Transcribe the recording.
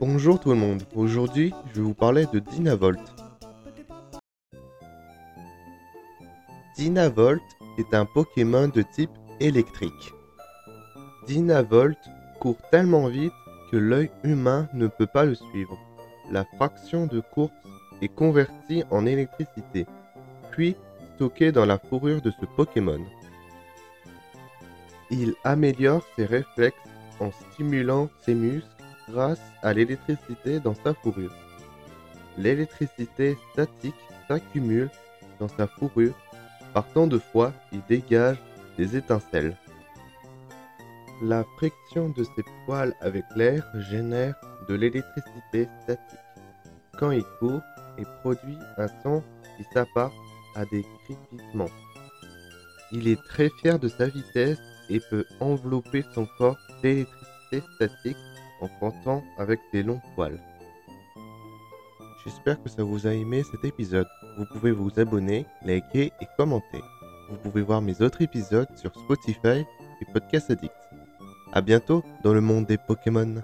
Bonjour tout le monde, aujourd'hui je vais vous parler de Dynavolt. Dynavolt est un Pokémon de type électrique. Dynavolt court tellement vite que l'œil humain ne peut pas le suivre. La fraction de course est convertie en électricité, puis stockée dans la fourrure de ce Pokémon. Il améliore ses réflexes en stimulant ses muscles grâce à l'électricité dans sa fourrure. L'électricité statique s'accumule dans sa fourrure. Par tant de fois, il dégage des étincelles. La friction de ses poils avec l'air génère de l'électricité statique. Quand il court, il produit un son qui s'appart à des crépitements. Il est très fier de sa vitesse et peut envelopper son corps d'électricité statique en frottant avec ses longs poils. J'espère que ça vous a aimé cet épisode. Vous pouvez vous abonner, liker et commenter. Vous pouvez voir mes autres épisodes sur Spotify et Podcast Addict. A bientôt dans le monde des Pokémon.